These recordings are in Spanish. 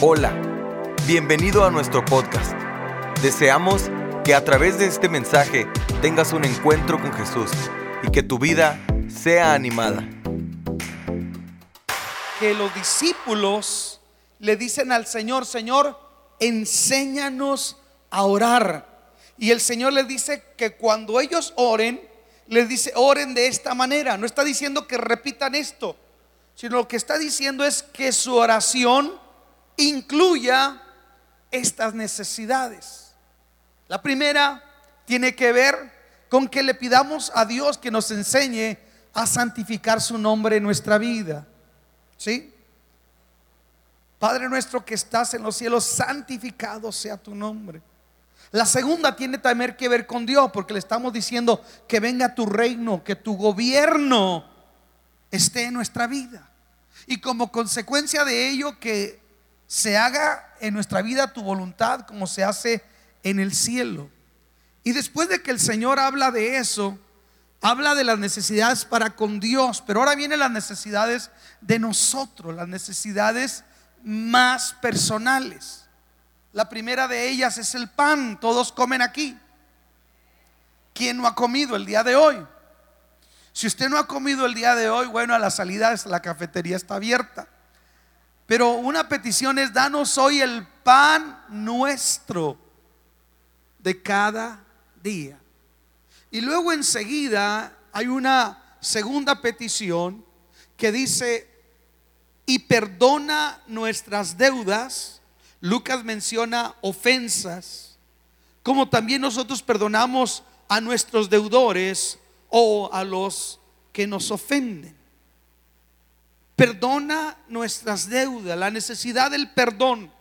Hola, bienvenido a nuestro podcast. Deseamos que a través de este mensaje tengas un encuentro con Jesús y que tu vida sea animada. que los discípulos le dicen al Señor, Señor, enséñanos a orar. Y el Señor les dice que cuando ellos oren, les dice, oren de esta manera. No está diciendo que repitan esto, sino lo que está diciendo es que su oración incluya estas necesidades. La primera tiene que ver con que le pidamos a Dios que nos enseñe a santificar su nombre en nuestra vida. ¿Sí? Padre nuestro que estás en los cielos, santificado sea tu nombre. La segunda tiene también que ver con Dios, porque le estamos diciendo que venga tu reino, que tu gobierno esté en nuestra vida. Y como consecuencia de ello, que se haga en nuestra vida tu voluntad como se hace en el cielo. Y después de que el Señor habla de eso, habla de las necesidades para con Dios, pero ahora vienen las necesidades de nosotros, las necesidades más personales. La primera de ellas es el pan, todos comen aquí. ¿Quién no ha comido el día de hoy? Si usted no ha comido el día de hoy, bueno, a la salida la cafetería está abierta. Pero una petición es, danos hoy el pan nuestro de cada día. Y luego enseguida hay una segunda petición que dice, y perdona nuestras deudas. Lucas menciona ofensas, como también nosotros perdonamos a nuestros deudores o a los que nos ofenden. Perdona nuestras deudas, la necesidad del perdón.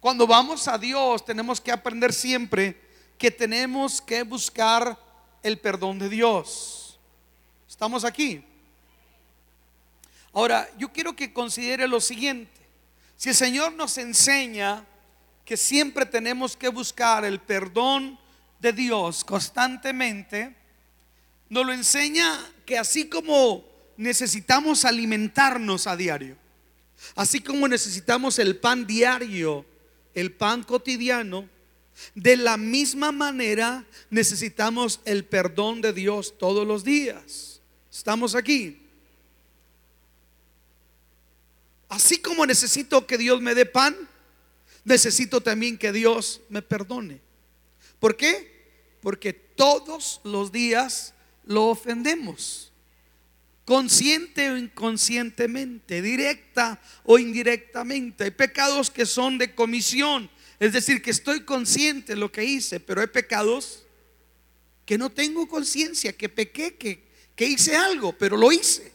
Cuando vamos a Dios tenemos que aprender siempre que tenemos que buscar el perdón de Dios. ¿Estamos aquí? Ahora, yo quiero que considere lo siguiente. Si el Señor nos enseña que siempre tenemos que buscar el perdón de Dios constantemente, nos lo enseña que así como necesitamos alimentarnos a diario, así como necesitamos el pan diario, el pan cotidiano, de la misma manera necesitamos el perdón de Dios todos los días. ¿Estamos aquí? Así como necesito que Dios me dé pan, necesito también que Dios me perdone. ¿Por qué? Porque todos los días lo ofendemos. Consciente o inconscientemente, directa o indirectamente. Hay pecados que son de comisión. Es decir, que estoy consciente de lo que hice, pero hay pecados que no tengo conciencia, que pequé, que, que hice algo, pero lo hice.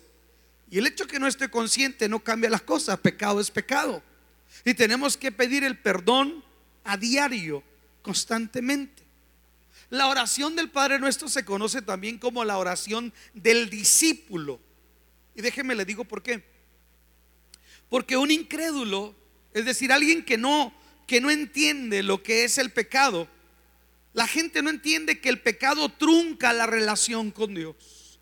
Y el hecho que no esté consciente no cambia las cosas. Pecado es pecado. Y tenemos que pedir el perdón a diario, constantemente. La oración del Padre Nuestro se conoce también como la oración del discípulo. Y déjeme le digo por qué. Porque un incrédulo, es decir, alguien que no que no entiende lo que es el pecado, la gente no entiende que el pecado trunca la relación con Dios.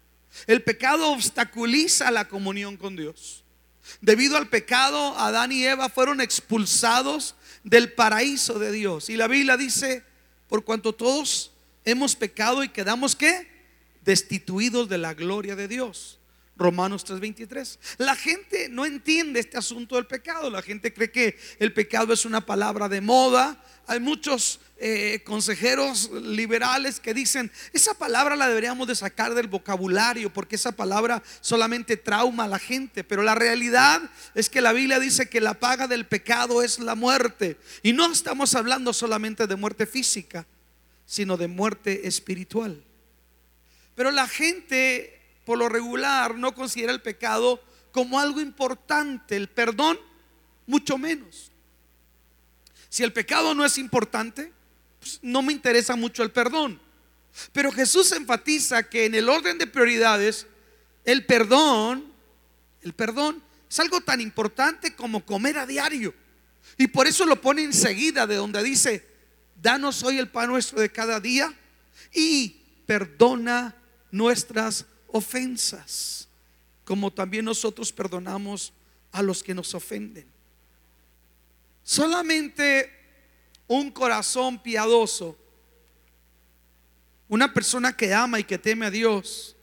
El pecado obstaculiza la comunión con Dios. Debido al pecado, Adán y Eva fueron expulsados del paraíso de Dios. Y la Biblia dice, por cuanto todos hemos pecado y quedamos qué? Destituidos de la gloria de Dios. Romanos 3:23. La gente no entiende este asunto del pecado. La gente cree que el pecado es una palabra de moda. Hay muchos eh, consejeros liberales que dicen, esa palabra la deberíamos de sacar del vocabulario porque esa palabra solamente trauma a la gente. Pero la realidad es que la Biblia dice que la paga del pecado es la muerte. Y no estamos hablando solamente de muerte física, sino de muerte espiritual. Pero la gente por lo regular no considera el pecado como algo importante, el perdón mucho menos. Si el pecado no es importante, pues no me interesa mucho el perdón. Pero Jesús enfatiza que en el orden de prioridades, el perdón, el perdón es algo tan importante como comer a diario. Y por eso lo pone enseguida de donde dice, danos hoy el pan nuestro de cada día y perdona nuestras ofensas, como también nosotros perdonamos a los que nos ofenden. Solamente un corazón piadoso, una persona que ama y que teme a Dios,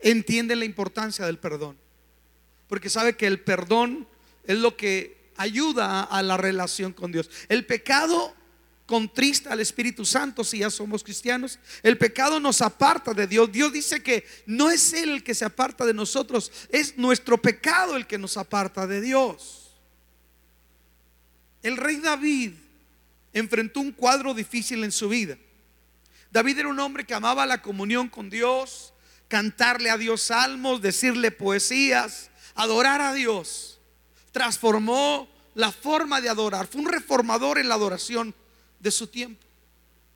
entiende la importancia del perdón. Porque sabe que el perdón es lo que ayuda a la relación con Dios. El pecado contrista al Espíritu Santo si ya somos cristianos. El pecado nos aparta de Dios. Dios dice que no es Él el que se aparta de nosotros, es nuestro pecado el que nos aparta de Dios. El rey David enfrentó un cuadro difícil en su vida. David era un hombre que amaba la comunión con Dios, cantarle a Dios salmos, decirle poesías, adorar a Dios. Transformó la forma de adorar. Fue un reformador en la adoración de su tiempo.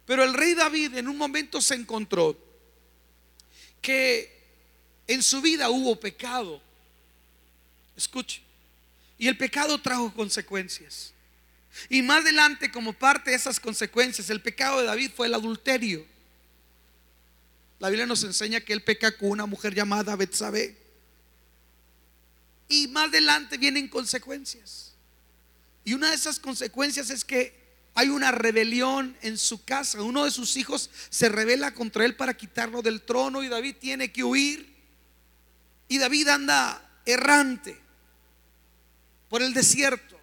Pero el rey David en un momento se encontró que en su vida hubo pecado. Escuche. Y el pecado trajo consecuencias. Y más adelante, como parte de esas consecuencias, el pecado de David fue el adulterio. La Biblia nos enseña que él peca con una mujer llamada Betsabé. Y más adelante vienen consecuencias. Y una de esas consecuencias es que hay una rebelión en su casa. Uno de sus hijos se revela contra él para quitarlo del trono y David tiene que huir. Y David anda errante por el desierto,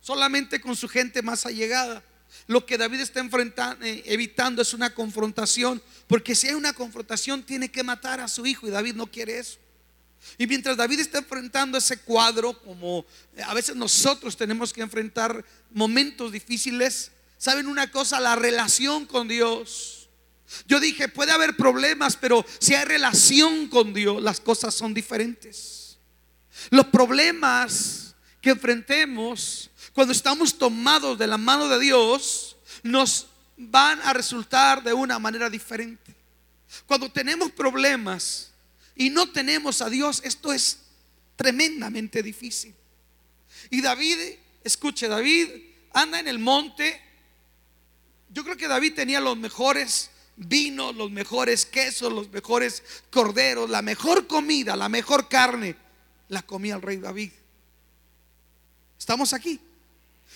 solamente con su gente más allegada. Lo que David está enfrentando, eh, evitando es una confrontación, porque si hay una confrontación tiene que matar a su hijo y David no quiere eso. Y mientras David está enfrentando ese cuadro, como eh, a veces nosotros tenemos que enfrentar momentos difíciles, ¿saben una cosa? La relación con Dios. Yo dije, puede haber problemas, pero si hay relación con Dios, las cosas son diferentes. Los problemas que enfrentemos cuando estamos tomados de la mano de Dios, nos van a resultar de una manera diferente. Cuando tenemos problemas y no tenemos a Dios, esto es tremendamente difícil. Y David, escuche, David anda en el monte. Yo creo que David tenía los mejores vinos, los mejores quesos, los mejores corderos, la mejor comida, la mejor carne, la comía el rey David. ¿Estamos aquí?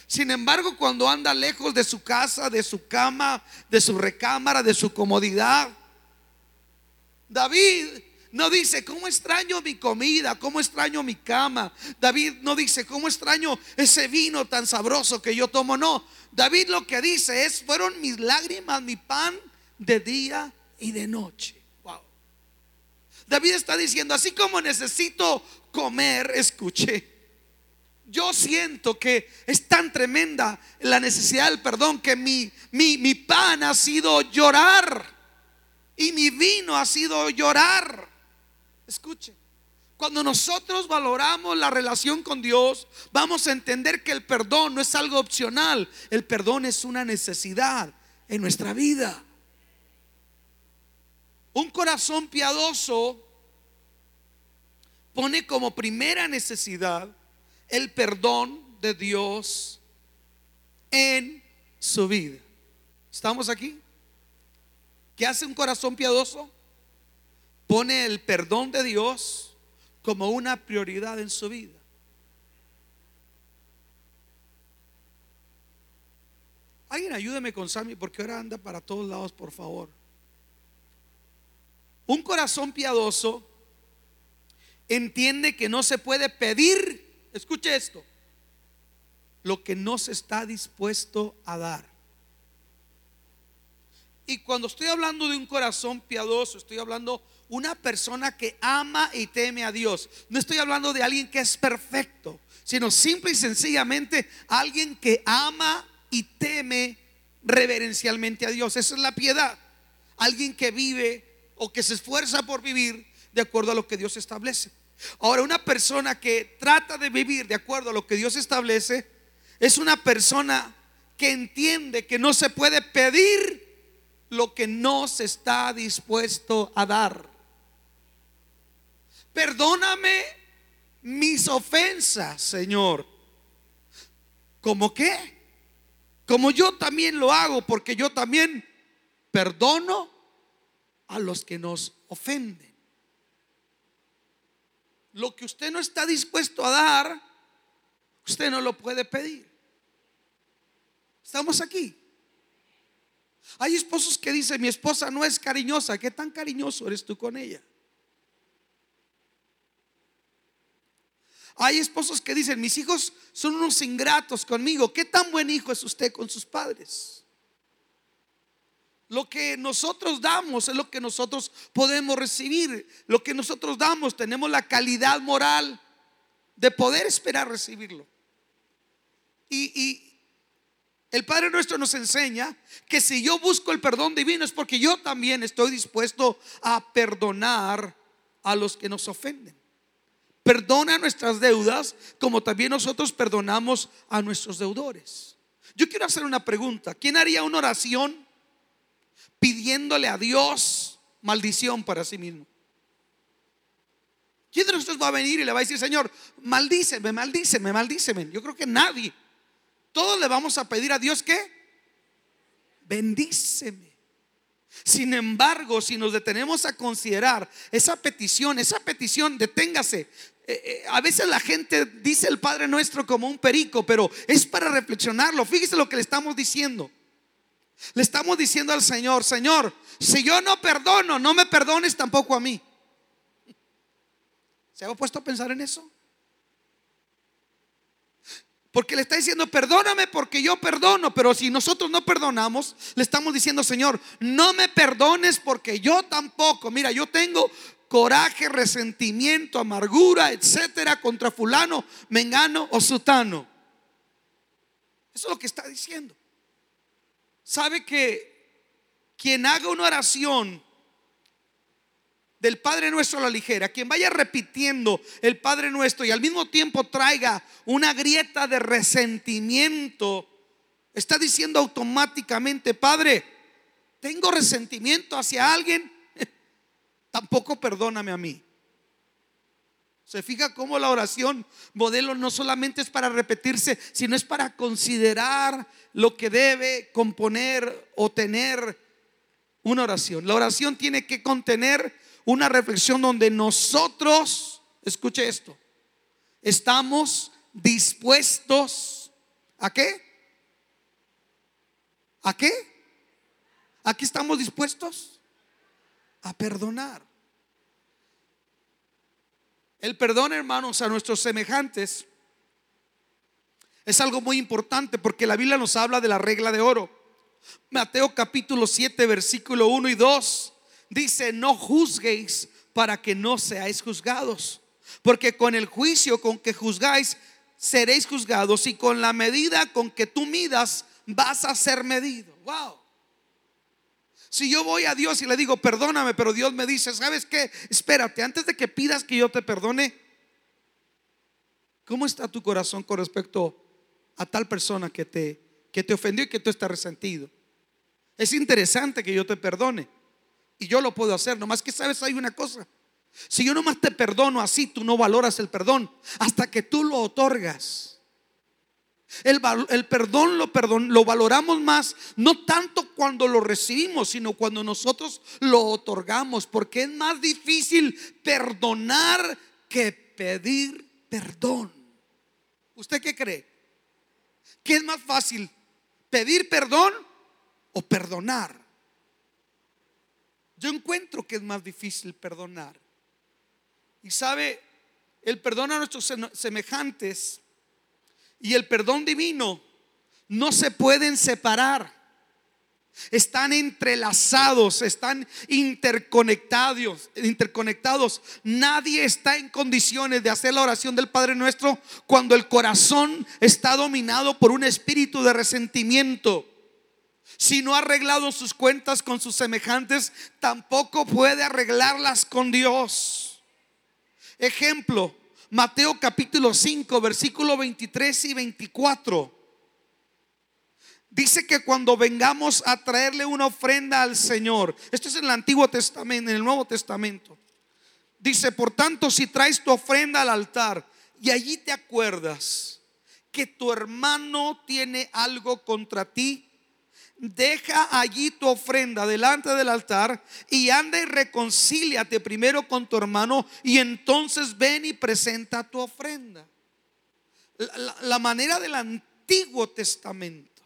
Sin embargo, cuando anda lejos de su casa, de su cama, de su recámara, de su comodidad, David no dice, ¿cómo extraño mi comida? ¿Cómo extraño mi cama? David no dice, ¿cómo extraño ese vino tan sabroso que yo tomo? No, David lo que dice es, fueron mis lágrimas, mi pan de día y de noche. Wow. David está diciendo, así como necesito comer, escuche, yo siento que es tan tremenda la necesidad del perdón que mi, mi, mi pan ha sido llorar y mi vino ha sido llorar. Escuche, cuando nosotros valoramos la relación con Dios, vamos a entender que el perdón no es algo opcional, el perdón es una necesidad en nuestra vida. Un corazón piadoso pone como primera necesidad el perdón de Dios en su vida. ¿Estamos aquí? ¿Qué hace un corazón piadoso? Pone el perdón de Dios como una prioridad en su vida. Alguien ayúdeme con Sammy porque ahora anda para todos lados, por favor. Un corazón piadoso entiende que no se puede pedir escuche esto, lo que no se está dispuesto a dar. Y cuando estoy hablando de un corazón piadoso, estoy hablando una persona que ama y teme a Dios. No estoy hablando de alguien que es perfecto, sino simple y sencillamente alguien que ama y teme reverencialmente a Dios. Esa es la piedad. Alguien que vive o que se esfuerza por vivir de acuerdo a lo que Dios establece. Ahora, una persona que trata de vivir de acuerdo a lo que Dios establece es una persona que entiende que no se puede pedir lo que no se está dispuesto a dar. Perdóname mis ofensas, Señor. ¿Cómo qué? Como yo también lo hago, porque yo también perdono a los que nos ofenden lo que usted no está dispuesto a dar, usted no lo puede pedir. Estamos aquí. Hay esposos que dicen, mi esposa no es cariñosa. ¿Qué tan cariñoso eres tú con ella? Hay esposos que dicen, mis hijos son unos ingratos conmigo. ¿Qué tan buen hijo es usted con sus padres? Lo que nosotros damos es lo que nosotros podemos recibir. Lo que nosotros damos, tenemos la calidad moral de poder esperar recibirlo. Y, el Padre nuestro nos enseña que si yo busco el perdón divino es porque yo también estoy dispuesto a perdonar a los que nos ofenden. Perdona nuestras deudas como también nosotros perdonamos a nuestros deudores. Yo quiero hacer una pregunta. ¿Quién haría una oración pidiéndole a Dios maldición para sí mismo? ¿Quién de nosotros va a venir y le va a decir, Señor, maldíceme, maldíceme, maldíceme? Yo creo que nadie. Todos le vamos a pedir a Dios que bendíceme. Sin embargo, si nos detenemos a considerar esa petición, esa petición, deténgase. Eh, eh, a veces la gente dice el Padre Nuestro como un perico, pero es para reflexionarlo. Fíjese lo que le estamos diciendo. Le estamos diciendo al Señor, Señor, si yo no perdono, no me perdones tampoco a mí. ¿Se ha puesto a pensar en eso? Porque le está diciendo, perdóname porque yo perdono. Pero si nosotros no perdonamos, le estamos diciendo, Señor, no me perdones porque yo tampoco. Mira, yo tengo coraje, resentimiento, amargura, etcétera, contra fulano, mengano o sutano. Eso es lo que está diciendo. Sabe que quien haga una oración del Padre Nuestro a la ligera, quien vaya repitiendo el Padre Nuestro y al mismo tiempo traiga una grieta de resentimiento, está diciendo automáticamente, Padre, tengo resentimiento hacia alguien, tampoco perdóname a mí. Se fija cómo la oración modelo no solamente es para repetirse, sino es para considerar lo que debe componer o tener una oración. La oración tiene que contener una reflexión donde nosotros, escuche esto, estamos dispuestos a qué? ¿A qué? Aquí estamos dispuestos a perdonar. El perdón, hermanos, a nuestros semejantes es algo muy importante porque la Biblia nos habla de la regla de oro. Mateo capítulo 7, versículo 1 y 2 dice, no juzguéis para que no seáis juzgados. Porque con el juicio con que juzgáis, seréis juzgados y con la medida con que tú midas, vas a ser medido. Wow. Si yo voy a Dios y le digo, perdóname, pero Dios me dice, ¿sabes qué? Espérate, antes de que pidas que yo te perdone, ¿cómo está tu corazón con respecto a tal persona que te, que te ofendió y que tú estás resentido? Es interesante que yo te perdone. Y yo lo puedo hacer. Nomás que sabes, hay una cosa. Si yo nomás te perdono así, tú no valoras el perdón hasta que tú lo otorgas. El, el, perdón, lo perdón lo valoramos más, no tanto cuando lo recibimos, sino cuando nosotros lo otorgamos, porque es más difícil perdonar que pedir perdón. ¿Usted qué cree? ¿Qué es más fácil? ¿Pedir perdón o perdonar? Yo encuentro que es más difícil perdonar. Y sabe, el perdón a nuestros semejantes y el perdón divino no se pueden separar. Están entrelazados, están interconectados, interconectados. Nadie está en condiciones de hacer la oración del Padre Nuestro cuando el corazón está dominado por un espíritu de resentimiento si no ha arreglado sus cuentas con sus semejantes, tampoco puede arreglarlas con Dios. Ejemplo, Mateo capítulo 5, versículo 23 y 24. Dice que cuando vengamos a traerle una ofrenda al Señor, esto es en el Antiguo Testamento, en el Nuevo Testamento. Dice, por tanto, si traes tu ofrenda al altar y allí te acuerdas que tu hermano tiene algo contra ti, deja allí tu ofrenda delante del altar y anda y reconcíliate primero con tu hermano y entonces ven y presenta tu ofrenda. la, la manera del Antiguo Testamento,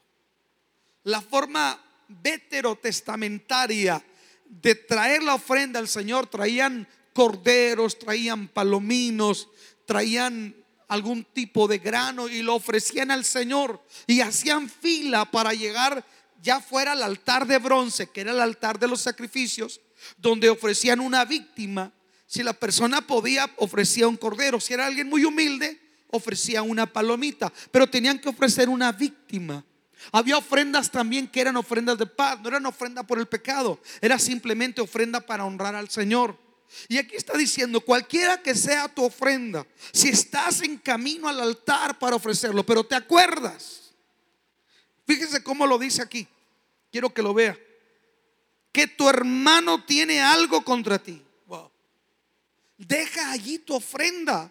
la forma veterotestamentaria de traer la ofrenda al Señor, traían corderos, traían palominos, traían algún tipo de grano y lo ofrecían al Señor y hacían fila para llegar ya fuera al altar de bronce, que era el altar de los sacrificios, donde ofrecían una víctima. Si la persona podía, ofrecía un cordero. Si era alguien muy humilde, ofrecía una palomita. Pero tenían que ofrecer una víctima. Había ofrendas también que eran ofrendas de paz, no eran ofrenda por el pecado, era simplemente ofrenda para honrar al Señor. Y aquí está diciendo, cualquiera que sea tu ofrenda, si estás en camino al altar para ofrecerlo, pero te acuerdas, fíjese cómo lo dice aquí, quiero que lo vea, que tu hermano tiene algo contra ti. Deja allí tu ofrenda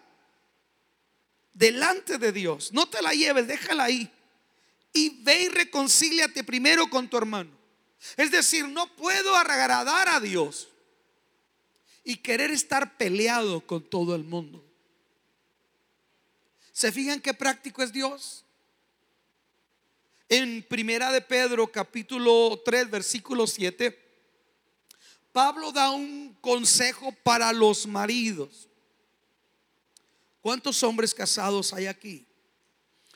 delante de Dios, no te la lleves, déjala ahí y ve y reconcíliate primero con tu hermano. Es decir, no puedo agradar a Dios y querer estar peleado con todo el mundo. ¿Se fijan qué práctico es Dios? En Primera de Pedro capítulo 3 versículo 7 Pablo da un consejo para los maridos. ¿Cuántos hombres casados hay aquí?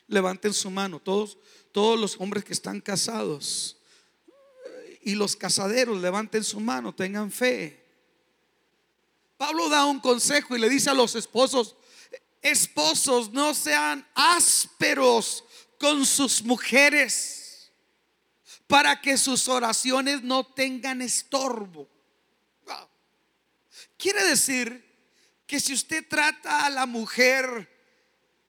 Levanten su mano, todos todos los hombres que están casados y los casaderos levanten su mano, tengan fe. Pablo da un consejo y le dice a los esposos, esposos, no sean ásperos con sus mujeres para que sus oraciones no tengan estorbo. Quiere decir que si usted trata a la mujer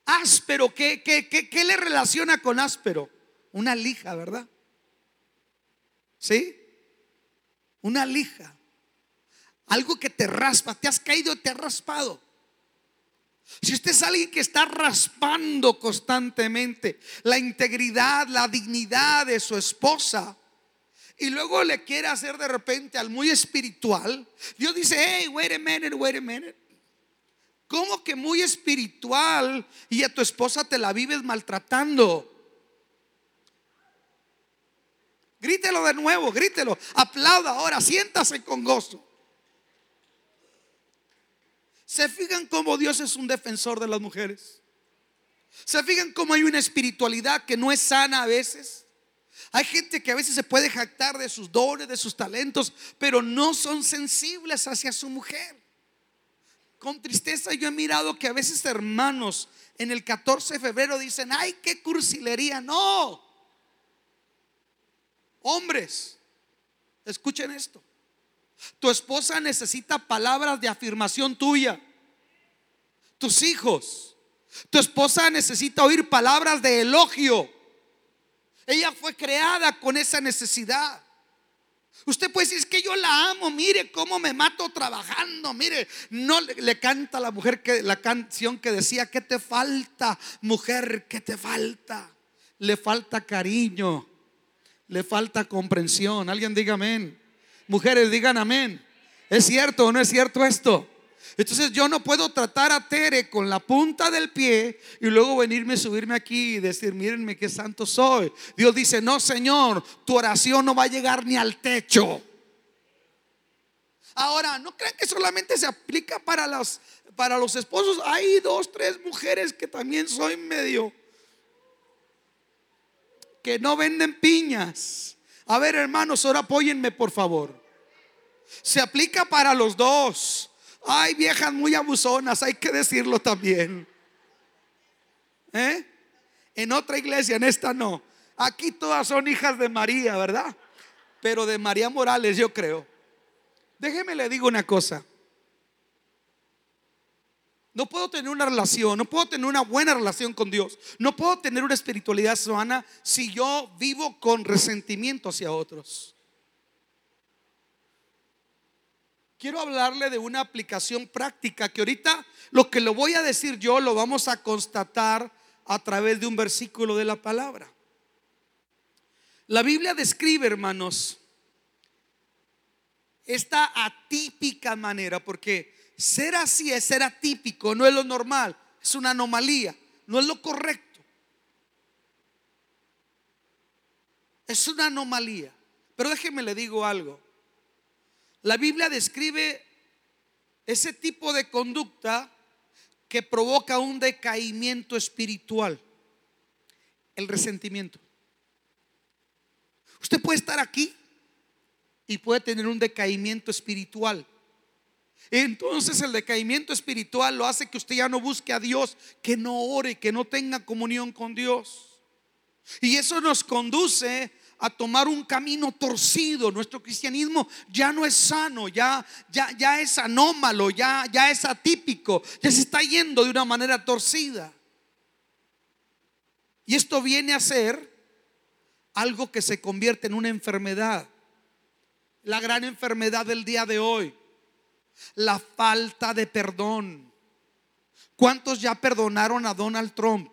áspero, ¿qué, qué, qué, qué le relaciona con áspero? Una lija, ¿verdad? ¿Sí? Una lija. Algo que te raspa, te has caído, te has raspado. Si usted es alguien que está raspando constantemente la integridad, la dignidad de su esposa, y luego le quiere hacer de repente al muy espiritual, Dios dice, hey, wait a minute, wait a minute. ¿Cómo que muy espiritual y a tu esposa te la vives maltratando? Grítelo de nuevo, grítelo. Aplauda ahora, siéntase con gozo. ¿Se fijan cómo Dios es un defensor de las mujeres? ¿Se fijan cómo hay una espiritualidad que no es sana a veces? Hay gente que a veces se puede jactar de sus dones, de sus talentos, pero no son sensibles hacia su mujer con tristeza yo he mirado que a veces hermanos en el 14 de febrero dicen, ay, qué cursilería. No. Hombres, escuchen esto. Tu esposa necesita palabras de afirmación tuya. Tus hijos. Tu esposa necesita oír palabras de elogio. Ella fue creada con esa necesidad. Usted puede decir, es que yo la amo, mire cómo me mato trabajando, mire, no le, canta a la mujer que la canción que decía, ¿qué te falta, mujer? ¿Qué te falta? Le falta cariño, le falta comprensión. Alguien diga amén. Mujeres digan amén. ¿Es cierto o no es cierto esto? Entonces yo no puedo tratar a Tere con la punta del pie y luego venirme, subirme aquí y decir, mírenme qué santo soy. Dios dice, no Señor, tu oración no va a llegar ni al techo. Ahora, no crean que solamente se aplica para los, para los esposos. Hay dos, tres mujeres que también soy medio, que no venden piñas. A ver, hermanos, ahora apóyenme, por favor. Se aplica para los dos. Hay viejas muy abusonas, hay que decirlo también. ¿Eh? En otra iglesia, en esta no. Aquí todas son hijas de María, ¿verdad? Pero de María Morales, yo creo. Déjeme le digo una cosa. No puedo tener una relación, no puedo tener una buena relación con Dios, no puedo tener una espiritualidad sana si yo vivo con resentimiento hacia otros. Quiero hablarle de una aplicación práctica que ahorita lo que lo voy a decir yo lo vamos a constatar a través de un versículo de la palabra. La Biblia describe, hermanos, esta atípica manera, porque ser así es ser atípico, no es lo normal, es una anomalía. no es lo correcto. Es una anomalía. Pero déjeme le digo algo. La Biblia describe ese tipo de conducta que provoca un decaimiento espiritual, el resentimiento. Usted puede estar aquí y puede tener un decaimiento espiritual. Entonces el decaimiento espiritual lo hace que usted ya no busque a Dios, que no ore, que no tenga comunión con Dios. Y eso nos conduce a tomar un camino torcido. Nuestro cristianismo ya no es sano, ya, ya, ya es anómalo, ya, ya es atípico, ya se está yendo de una manera torcida. Y esto viene a ser algo que se convierte en una enfermedad. La gran enfermedad del día de hoy, la falta de perdón. ¿Cuántos ya perdonaron a Donald Trump?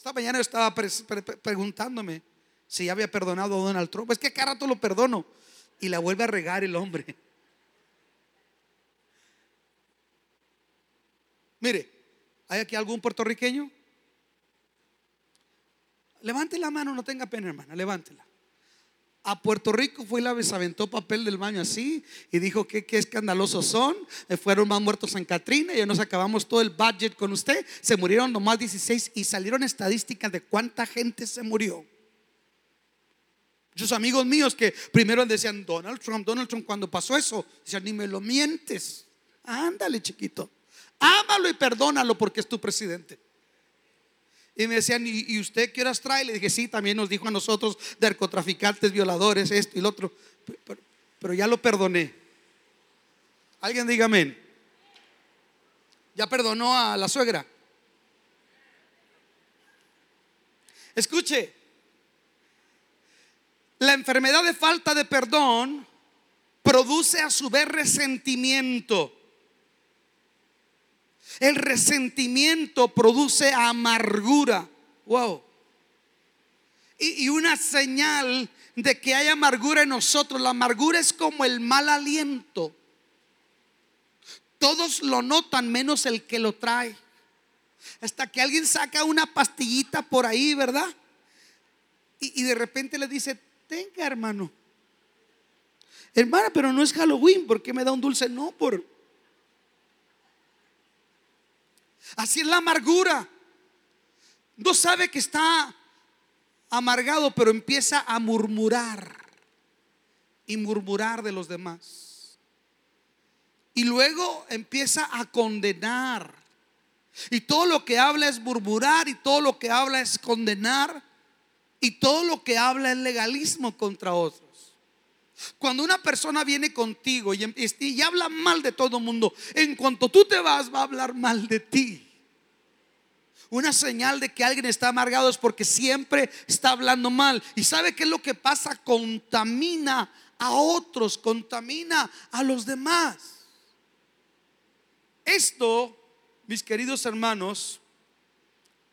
Esta mañana yo estaba preguntándome si ya había perdonado a Donald Trump. Es que cada rato lo perdono y la vuelve a regar el hombre. Mire, ¿hay aquí algún puertorriqueño? Levante la mano, no tenga pena, hermana, levántela a Puerto Rico fue y la aventó papel del baño así y dijo que qué escandalosos son. Eh, fueron más muertos en Katrina. Ya nos acabamos todo el budget con usted. Se murieron nomás 16 y salieron estadísticas de cuánta gente se murió. Muchos amigos míos que primero decían Donald Trump, Donald Trump, cuando pasó eso, decían ni me lo mientes. Ándale, chiquito. Ámalo y perdónalo porque es tu presidente. Y me decían, ¿y, usted qué horas trae? Le dije, sí, también nos dijo a nosotros narcotraficantes, violadores, esto y lo otro. Pero, ya lo perdoné. Alguien diga amén. Ya perdonó a la suegra. Escuche, la enfermedad de falta de perdón produce a su vez resentimiento. El resentimiento produce amargura. Wow. Y, una señal de que hay amargura en nosotros. La amargura es como el mal aliento. Todos lo notan menos el que lo trae. Hasta que alguien saca una pastillita por ahí, ¿verdad? Y, y de repente le dice, tenga hermano. Hermana, pero no es Halloween, ¿por qué me da un dulce? No, por, Así es la amargura. No sabe que está amargado, pero empieza a murmurar y murmurar de los demás. Y luego empieza a condenar. Y todo lo que habla es murmurar y todo lo que habla es condenar y todo lo que habla es legalismo contra otros. Cuando una persona viene contigo y, y habla mal de todo el mundo, en cuanto tú te vas va a hablar mal de ti. Una señal de que alguien está amargado es porque siempre está hablando mal. ¿Y sabe qué es lo que pasa? Contamina a otros, contamina a los demás. Esto, mis queridos hermanos,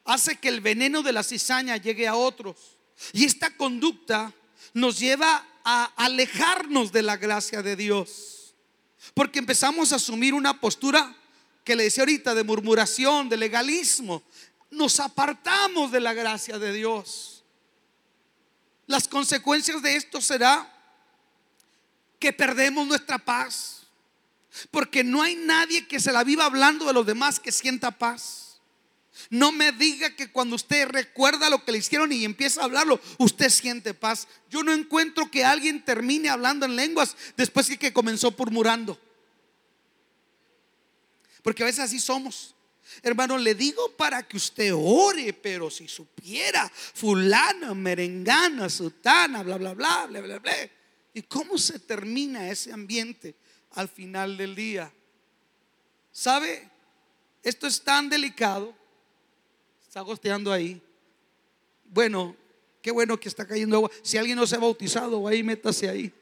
hace que el veneno de la cizaña llegue a otros. Y esta conducta nos lleva a alejarnos de la gracia de Dios. Porque empezamos a asumir una postura que le decía ahorita de murmuración, de legalismo. Nos apartamos de la gracia de Dios. Las consecuencias de esto será que perdemos nuestra paz. Porque no hay nadie que se la viva hablando de los demás que sienta paz. No me diga que cuando usted recuerda lo que le hicieron y empieza a hablarlo, usted siente paz. Yo no encuentro que alguien termine hablando en lenguas después de que comenzó murmurando. Porque a veces así somos. Hermano, le digo para que usted ore, pero si supiera, fulano, merengana, sutana, bla, bla, bla, bla, bla, bla. ¿Y cómo se termina ese ambiente al final del día? ¿Sabe? Esto es tan delicado Está gosteando ahí. Bueno, qué bueno que está cayendo agua. Si alguien no se ha bautizado, ahí métase ahí.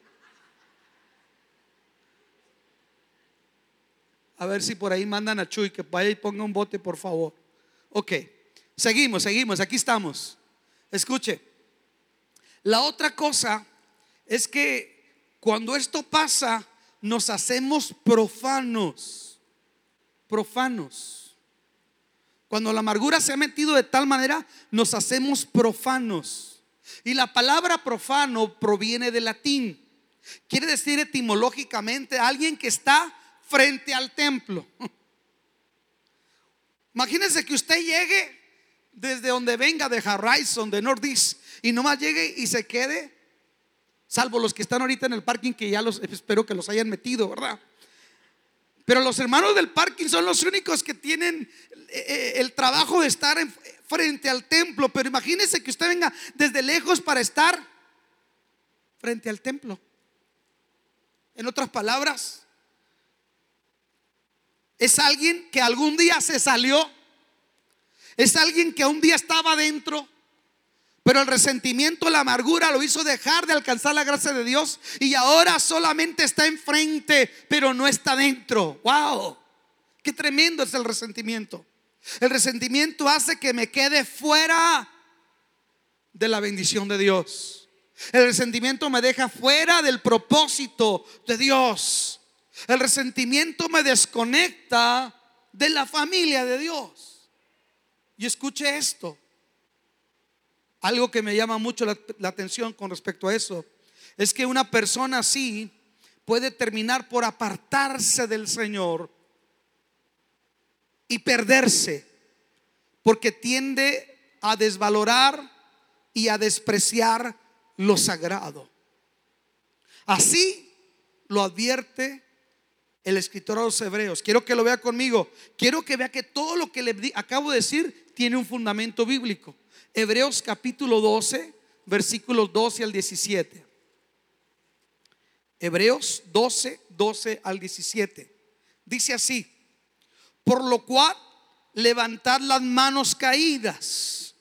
A ver si por ahí mandan a Chuy que vaya y ponga un bote, por favor. Ok, seguimos, seguimos, aquí estamos. Escuche, la otra cosa es que cuando esto pasa, nos hacemos profanos. Profanos. Cuando la amargura se ha metido de tal manera, nos hacemos profanos. Y la palabra profano proviene del latín. Quiere decir etimológicamente alguien que está frente al templo. Imagínense que usted llegue desde donde venga, de Horizon, de Northeast, y nomás llegue y se quede, salvo los que están ahorita en el parking, que ya los espero que los hayan metido, ¿verdad? Pero los hermanos del parking son los únicos que tienen eh, eh, el trabajo de estar frente al templo. Pero imagínense que usted venga desde lejos para estar frente al templo. En otras palabras, es alguien que algún día se salió. Es alguien que un día estaba dentro. Pero el resentimiento, la amargura lo hizo dejar de alcanzar la gracia de Dios y ahora solamente está enfrente, pero no está dentro. ¡Wow! Qué tremendo es el resentimiento. El resentimiento hace que me quede fuera de la bendición de Dios. El resentimiento me deja fuera del propósito de Dios. El resentimiento me desconecta de la familia de Dios. Y escuche esto. Algo que me llama mucho la, atención con respecto a eso es que una persona así puede terminar por apartarse del Señor y perderse porque tiende a desvalorar y a despreciar lo sagrado. Así lo advierte el escritor a los hebreos. Quiero que lo vea conmigo. Quiero que vea que todo lo que le acabo de decir tiene un fundamento bíblico. Hebreos capítulo 12, versículos 12 al 17. Hebreos 12, 12 al 17. Dice así, por lo cual levantad las manos caídas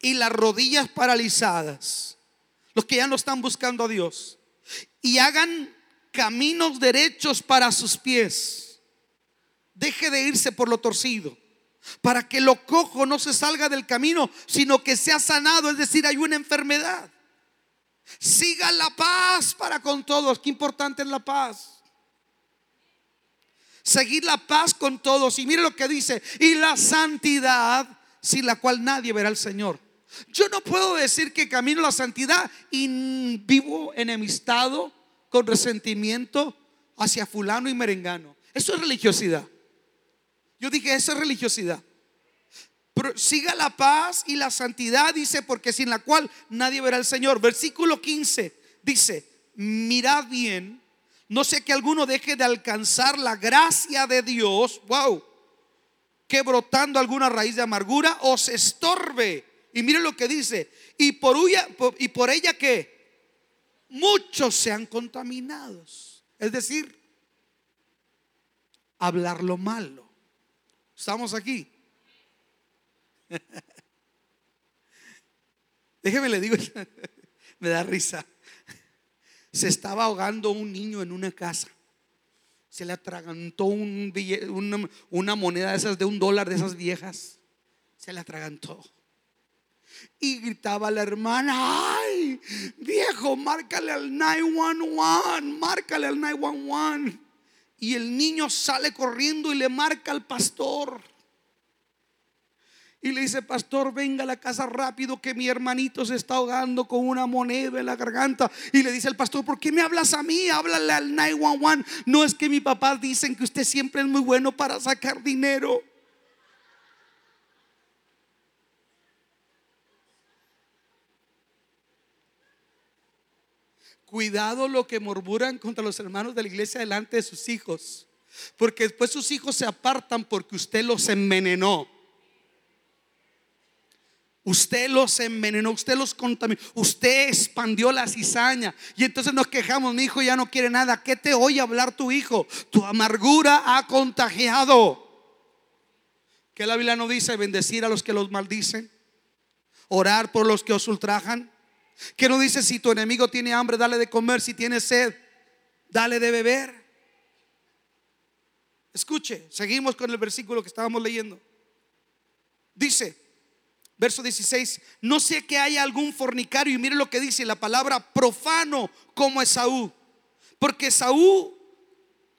y las rodillas paralizadas, los que ya no están buscando a Dios, y hagan caminos derechos para sus pies. Deje de irse por lo torcido para que lo cojo no se salga del camino, sino que sea sanado, es decir, hay una enfermedad. Siga la paz para con todos, qué importante es la paz. Seguir la paz con todos. Y mire lo que dice, y la santidad sin la cual nadie verá al Señor. Yo no puedo decir que camino la santidad y vivo enemistado con resentimiento hacia fulano y merengano. Eso es religiosidad. Yo dije, eso es religiosidad. siga la paz y la santidad, dice, porque sin la cual nadie verá al Señor. Versículo 15 dice, mirad bien, no sé que alguno deje de alcanzar la gracia de Dios, wow, que brotando alguna raíz de amargura os estorbe. Y mire lo que dice, y por, ella, y por ella que muchos sean contaminados. Es decir, hablar lo malo. Estamos aquí. Déjeme le digo, me da risa. Se estaba ahogando un niño en una casa. Se le atragantó un una, moneda de esas de un dólar de esas viejas. Se le atragantó. Y gritaba la hermana, ay, viejo, márcale al 911, márcale al 911 y el niño sale corriendo y le marca al pastor. Y le dice, pastor, venga a la casa rápido que mi hermanito se está ahogando con una moneda en la garganta. Y le dice al pastor, ¿por qué me hablas a mí? Háblale al 911. No es que mi papá dicen que usted siempre es muy bueno para sacar dinero. Cuidado lo que murmuran contra los hermanos de la iglesia delante de sus hijos. Porque después sus hijos se apartan porque usted los envenenó. Usted los envenenó, usted los contaminó, usted expandió la cizaña. Y entonces nos quejamos, mi hijo ya no quiere nada. ¿Qué te oye hablar tu hijo? Tu amargura ha contagiado. Que la Biblia no dice bendecir a los que los maldicen, orar por los que os ultrajan. Que no dice si tu enemigo tiene hambre, dale de comer, si tiene sed, dale de beber. Escuche, seguimos con el versículo que estábamos leyendo. Dice, verso 16, no sé que haya algún fornicario, y mire lo que dice la palabra profano como Esaú, porque Esaú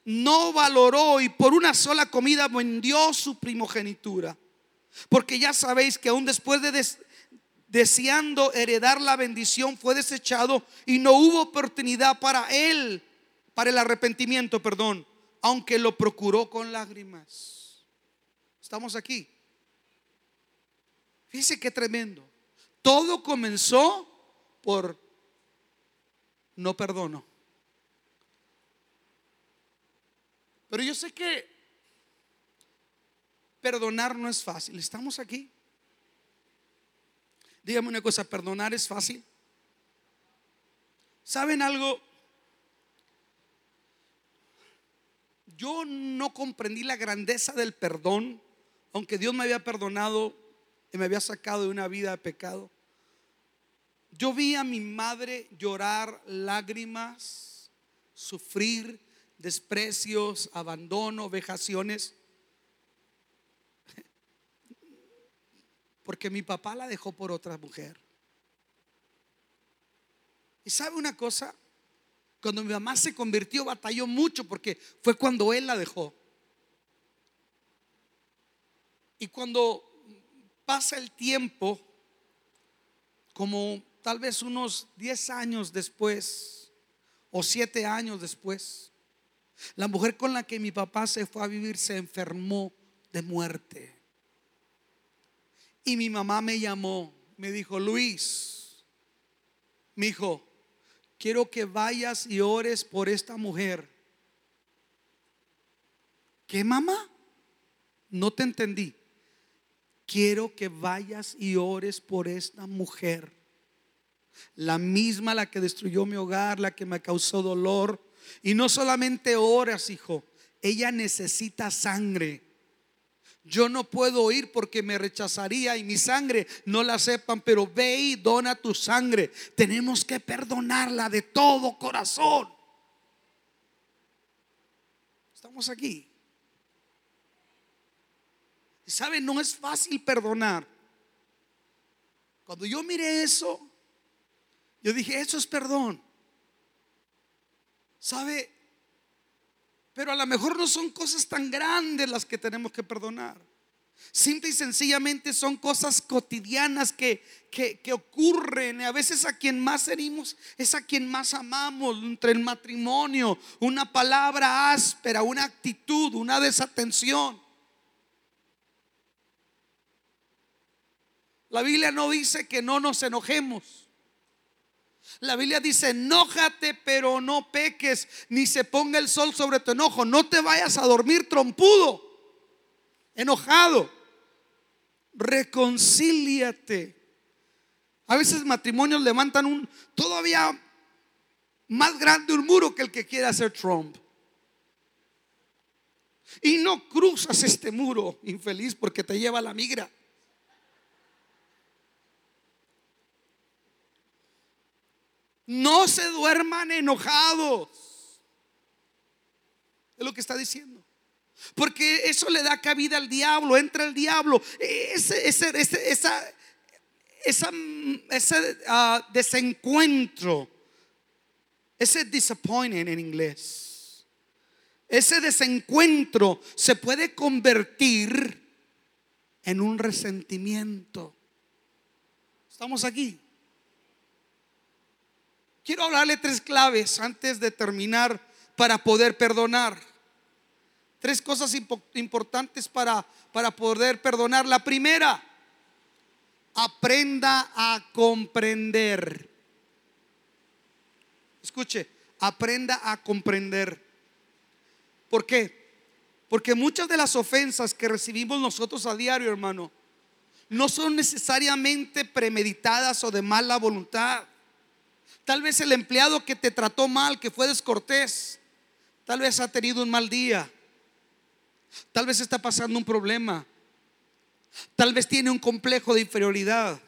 no valoró y por una sola comida vendió su primogenitura. Porque ya sabéis que aún después de deseando heredar la bendición fue desechado y no hubo oportunidad para él, para el arrepentimiento, perdón, aunque lo procuró con lágrimas. Estamos aquí. Fíjense qué tremendo. Todo comenzó por no perdono. Pero yo sé que perdonar no es fácil. Estamos aquí. Dígame una cosa, perdonar es fácil. ¿Saben algo? Yo no comprendí la grandeza del perdón, aunque Dios me había perdonado y me había sacado de una vida de pecado. Yo vi a mi madre llorar lágrimas, sufrir desprecios, abandono, vejaciones, porque mi papá la dejó por otra mujer. ¿Y sabe una cosa? Cuando mi mamá se convirtió, batalló mucho porque fue cuando él la dejó. Y cuando pasa el tiempo, como tal vez unos 10 años después o 7 años después, la mujer con la que mi papá se fue a vivir se enfermó de muerte. Y mi mamá me llamó, me dijo, Luis, mi hijo, quiero que vayas y ores por esta mujer. ¿Qué mamá? No te entendí. Quiero que vayas y ores por esta mujer. La misma la que destruyó mi hogar, la que me causó dolor. Y no solamente oras, hijo, ella necesita sangre. Yo no puedo ir porque me rechazaría y mi sangre no la sepan, pero ve y dona tu sangre. Tenemos que perdonarla de todo corazón. Estamos aquí. Sabe, no es fácil perdonar. Cuando yo miré eso, yo dije, eso es perdón. ¿Sabe? Pero a lo mejor no son cosas tan grandes las que tenemos que perdonar. Simple y sencillamente son cosas cotidianas que, que, ocurren. A veces a quien más herimos es a quien más amamos. Entre el matrimonio, una palabra áspera, una actitud, una desatención. La Biblia no dice que no nos enojemos. La Biblia dice, enójate pero no peques, ni se ponga el sol sobre tu enojo. No te vayas a dormir trompudo, enojado. Reconcíliate. A veces matrimonios levantan un todavía más grande un muro que el que quiere hacer Trump. Y no cruzas este muro, infeliz, porque te lleva la migra. No se duerman enojados. Es lo que está diciendo. Porque eso le da cabida al diablo, entra el diablo. Ese, ese, esa, ese ah, desencuentro, ese disappointment en inglés, ese desencuentro se puede convertir en un resentimiento. Estamos aquí. Quiero hablarle tres claves antes de terminar para poder perdonar. Tres cosas importantes para, para poder perdonar. La primera, aprenda a comprender. Escuche, aprenda a comprender. ¿Por qué? Porque muchas de las ofensas que recibimos nosotros a diario, hermano, no son necesariamente premeditadas o de mala voluntad. Tal vez el empleado que te trató mal, que fue descortés, tal vez ha tenido un mal día. Tal vez está pasando un problema. Tal vez tiene un complejo de inferioridad.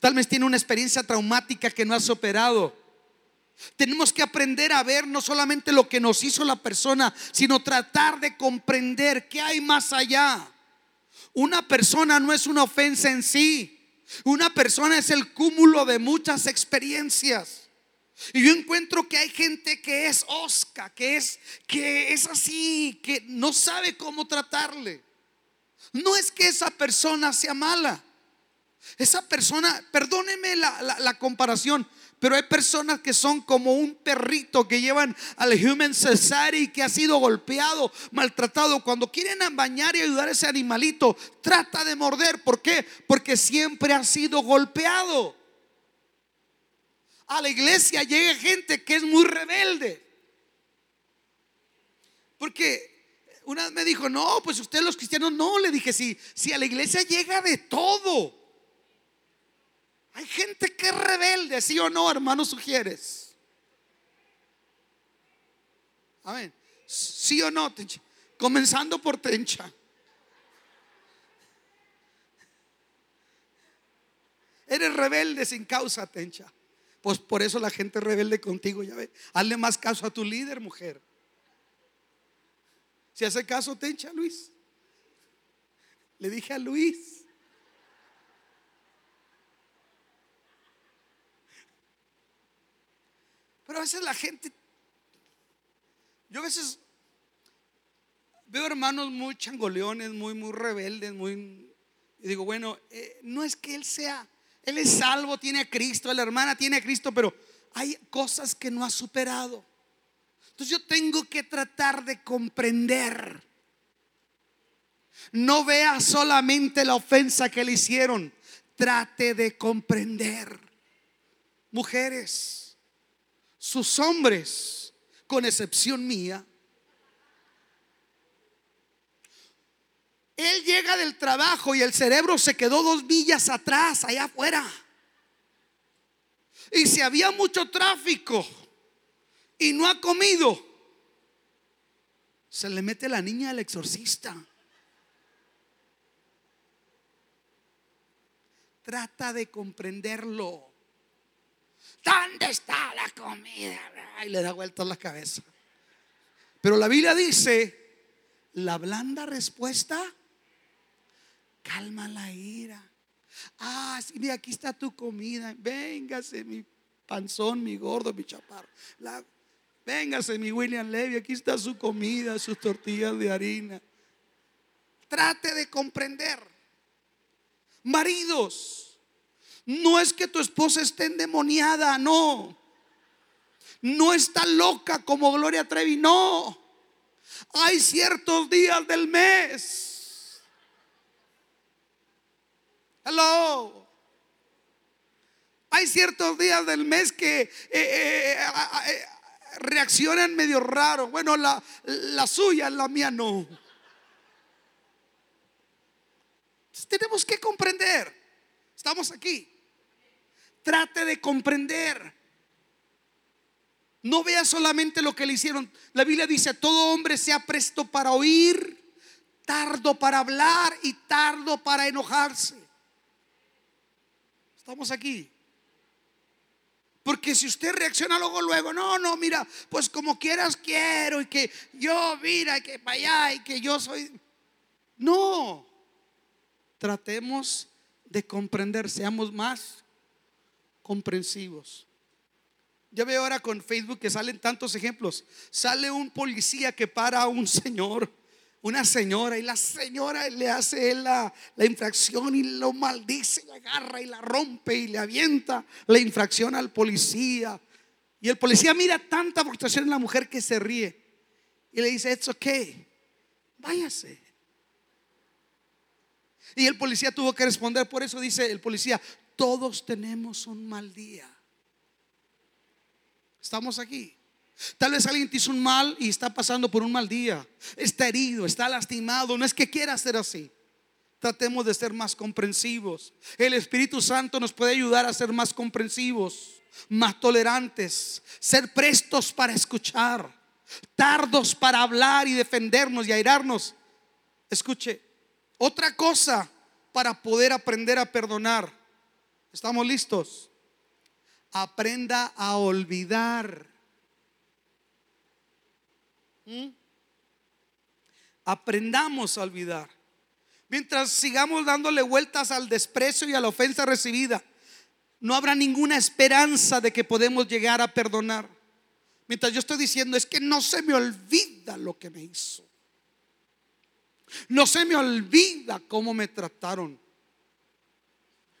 Tal vez tiene una experiencia traumática que no ha superado. Tenemos que aprender a ver no solamente lo que nos hizo la persona, sino tratar de comprender qué hay más allá. Una persona no es una ofensa en sí. Una persona es el cúmulo de muchas experiencias. Y yo encuentro que hay gente que es osca, que es que es así, que no sabe cómo tratarle. No es que esa persona sea mala. Esa persona, perdóneme la, comparación, pero hay personas que son como un perrito que llevan al Human Society que ha sido golpeado, maltratado. Cuando quieren bañar y ayudar a ese animalito, trata de morder. ¿Por qué? Porque siempre ha sido golpeado. A la iglesia llega gente que es muy rebelde. Porque una vez me dijo, no, pues usted los cristianos no. Le dije, si a la iglesia llega de todo. Hay gente que es rebelde, ¿sí o no, hermano Sugieres? Amén. ¿Sí o no, Tencha? Comenzando por Tencha. Eres rebelde sin causa, Tencha. Pues por eso la gente rebelde contigo, ya ve. Hazle más caso a tu líder, mujer. Si hace caso, Tencha, Luis. Le dije a Luis. Pero a veces la gente, yo a veces veo hermanos muy changoleones, muy, muy rebeldes, muy... Y digo, bueno, eh, no es que él sea, él es salvo, tiene a Cristo, la hermana tiene a Cristo, pero hay cosas que no ha superado. Entonces yo tengo que tratar de comprender. No vea solamente la ofensa que le hicieron, trate de comprender. Mujeres, sus hombres, con excepción mía, él llega del trabajo y el cerebro se quedó dos villas atrás, allá afuera. Y si había mucho tráfico y no ha comido, se le mete la niña al exorcista. Trata de comprenderlo. ¿Dónde está la comida? Y le da vuelta la cabeza. Pero la Biblia dice, la blanda respuesta calma la ira. Ah, sí, mira, aquí está tu comida. Véngase, mi panzón, mi gordo, mi chaparro. véngase, mi William Levy, aquí está su comida, sus tortillas de harina. Trate de comprender. Maridos, no es que tu esposa esté endemoniada, no. No está loca como Gloria Trevi, no. Hay ciertos días del mes. Hello. Hay ciertos días del mes que eh, eh, eh, reaccionan medio raro. Bueno, la, la suya, la mía no. tenemos que comprender. Estamos aquí. Trate de comprender. No vea solamente lo que le hicieron. La Biblia dice, todo hombre sea presto para oír, tardo para hablar y tardo para enojarse. Estamos aquí. Porque si usted reacciona luego, luego, no, no, mira, pues como quieras quiero y que yo, mira, que para allá y que yo soy... No, tratemos de comprender, seamos más comprensivos. Ya veo ahora con Facebook que salen tantos ejemplos. Sale un policía que para a un señor, una señora, y la señora le hace la, la infracción y lo maldice, y agarra y la rompe y le avienta la infracción al policía. Y el policía mira tanta frustración en la mujer que se ríe y le dice, it's okay, váyase. Y el policía tuvo que responder, por eso dice el policía, todos tenemos un mal día. Estamos aquí. Tal vez alguien te hizo un mal y está pasando por un mal día. Está herido, está lastimado. No es que quiera ser así. Tratemos de ser más comprensivos. El Espíritu Santo nos puede ayudar a ser más comprensivos, más tolerantes, ser prestos para escuchar, tardos para hablar y defendernos y airarnos. Escuche, otra cosa para poder aprender a perdonar ¿Estamos listos? Aprenda a olvidar. ¿Mm? Aprendamos a olvidar. Mientras sigamos dándole vueltas al desprecio y a la ofensa recibida, no habrá ninguna esperanza de que podemos llegar a perdonar. Mientras yo estoy diciendo, es que no se me olvida lo que me hizo. No se me olvida cómo me trataron.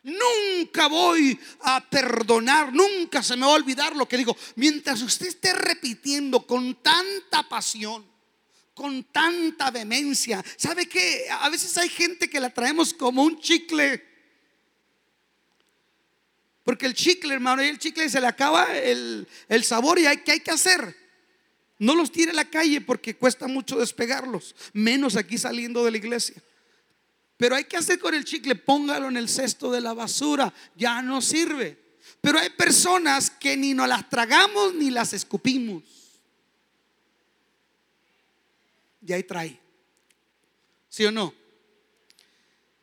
Nunca voy a perdonar, nunca se me va a olvidar lo que digo. Mientras usted esté repitiendo con tanta pasión, con tanta vehemencia, ¿sabe que A veces hay gente que la traemos como un chicle. Porque el chicle, hermano, y el chicle se le acaba el, sabor y hay, ¿qué hay que hacer? No los tire a la calle porque cuesta mucho despegarlos, menos aquí saliendo de la iglesia. Pero hay que hacer con el chicle, póngalo en el cesto de la basura, ya no sirve. Pero hay personas que ni nos las tragamos ni las escupimos. Y ahí trae. ¿Sí o no?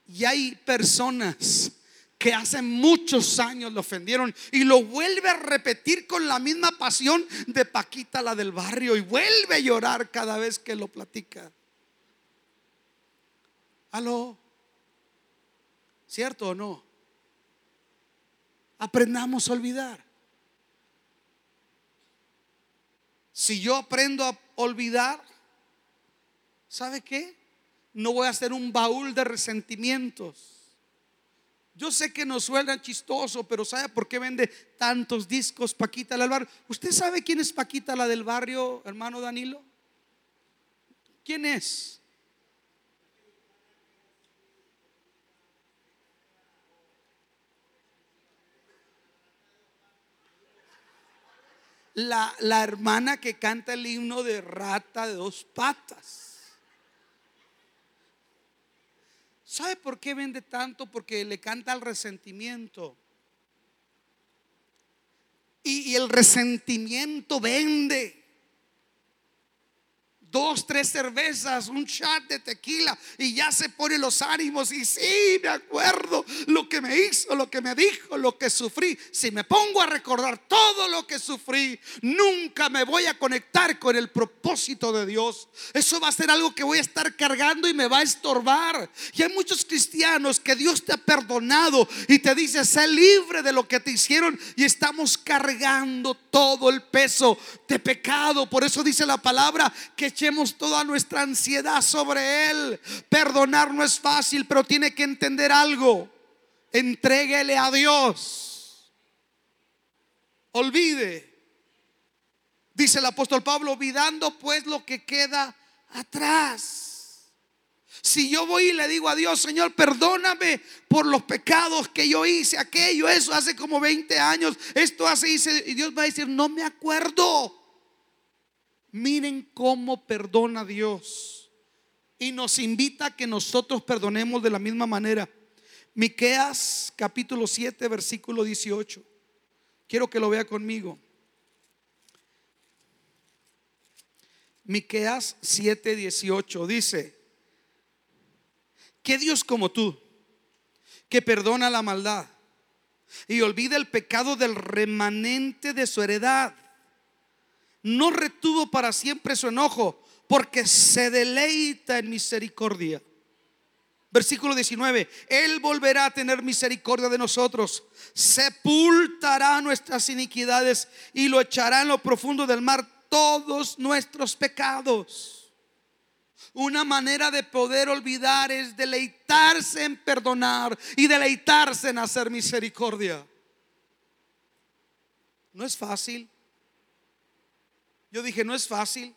Y hay personas que hace muchos años lo ofendieron y lo vuelve a repetir con la misma pasión de Paquita, la del barrio, y vuelve a llorar cada vez que lo platica. ¿Aló? ¿Cierto o no? Aprendamos a olvidar. Si yo aprendo a olvidar, ¿sabe qué? No voy a hacer un baúl de resentimientos. Yo sé que nos suena chistoso, pero ¿sabe por qué vende tantos discos Paquita la del barrio? ¿Usted sabe quién es Paquita la del barrio, hermano Danilo? ¿Quién es? La, la hermana que canta el himno de rata de dos patas. ¿Sabe por qué vende tanto? Porque le canta al resentimiento. Y, y el resentimiento vende dos, tres cervezas, un chat de tequila y ya se pone los ánimos y sí, me acuerdo lo que me hizo, lo que me dijo, lo que sufrí. Si me pongo a recordar todo lo que sufrí, nunca me voy a conectar con el propósito de Dios. Eso va a ser algo que voy a estar cargando y me va a estorbar. Y hay muchos cristianos que Dios te ha perdonado y te dice, sé libre de lo que te hicieron y estamos cargando todo el peso de pecado. Por eso dice la palabra que toda nuestra ansiedad sobre Él. Perdonar no es fácil, pero tiene que entender algo. Entréguele a Dios. Olvide. Dice el apóstol Pablo, olvidando pues lo que queda atrás. Si yo voy y le digo a Dios, Señor, perdóname por los pecados que yo hice, aquello, eso hace como 20 años, esto hace, y Dios va a decir, no me acuerdo. Miren cómo perdona Dios. Y nos invita a que nosotros perdonemos de la misma manera. Miqueas capítulo 7, versículo 18. Quiero que lo vea conmigo. Miqueas 7, 18 dice: Que Dios como tú, que perdona la maldad y olvida el pecado del remanente de su heredad no retuvo para siempre su enojo, porque se deleita en misericordia. Versículo 19, Él volverá a tener misericordia de nosotros, sepultará nuestras iniquidades y lo echará en lo profundo del mar todos nuestros pecados. Una manera de poder olvidar es deleitarse en perdonar y deleitarse en hacer misericordia. No es fácil. Yo dije, no es fácil.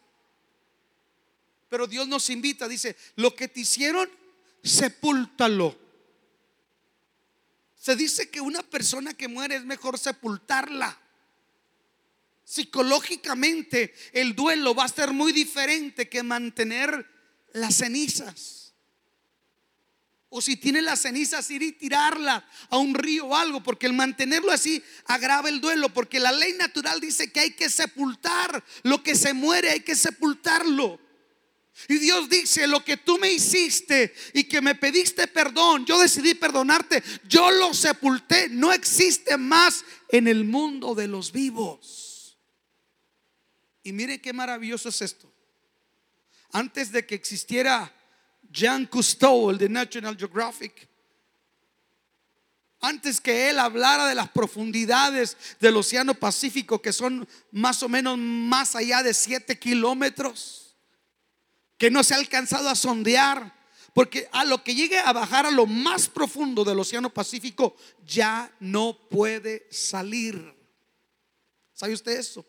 Pero Dios nos invita, dice, lo que te hicieron, sepúltalo. Se dice que una persona que muere es mejor sepultarla. Psicológicamente el duelo va a ser muy diferente que mantener las cenizas. O si tiene las cenizas, ir y tirarla a un río o algo, porque el mantenerlo así agrava el duelo, porque la ley natural dice que hay que sepultar lo que se muere, hay que sepultarlo. Y Dios dice, lo que tú me hiciste y que me pediste perdón, yo decidí perdonarte, yo lo sepulté, no existe más en el mundo de los vivos. Y mire qué maravilloso es esto. Antes de que existiera Jean Cousteau, el de National Geographic, antes que él hablara de las profundidades del Océano Pacífico, que son más o menos más allá de 7 kilómetros, que no se ha alcanzado a sondear, Porque a lo que llegue a bajar a lo más profundo del Océano Pacífico, ya no puede salir. ¿Sabe usted eso?